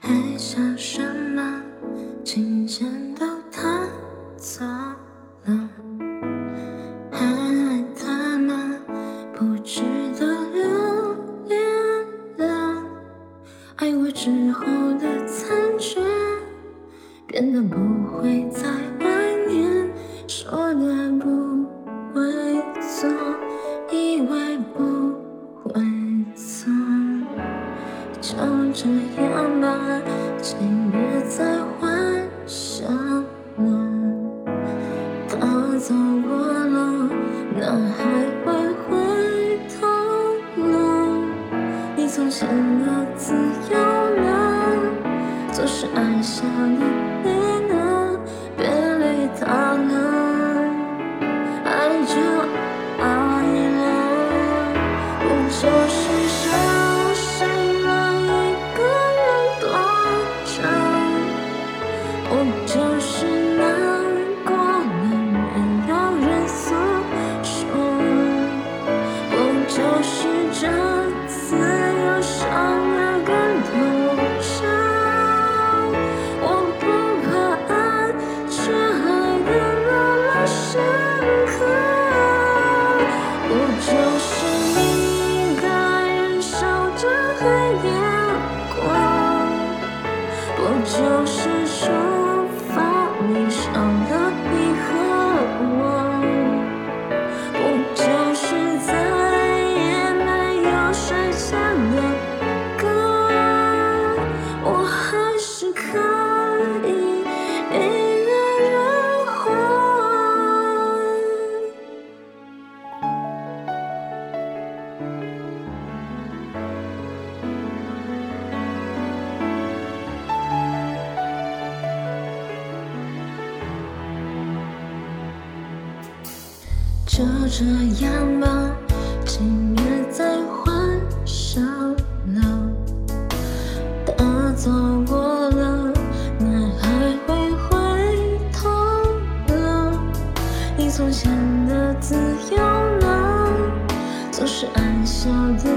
还想什么？琴键都弹错了，还爱他吗？不值得留恋了。爱过之后的残缺，变得不会再怀念，说的不会错，以为不会错。就这样吧，请别再幻想了。他走过了，哪还会回头呢？你从前的自由了，总是爱笑就是这次又伤了跟头上？我不怕爱，却爱得那么深刻。不就是一个人守着黑夜过？不就是就这样吧，请别再幻想了。他走过了，哪还会回头了？你从前的自由呢？总是爱笑的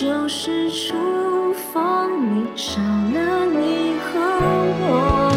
就是厨房里少了你和我？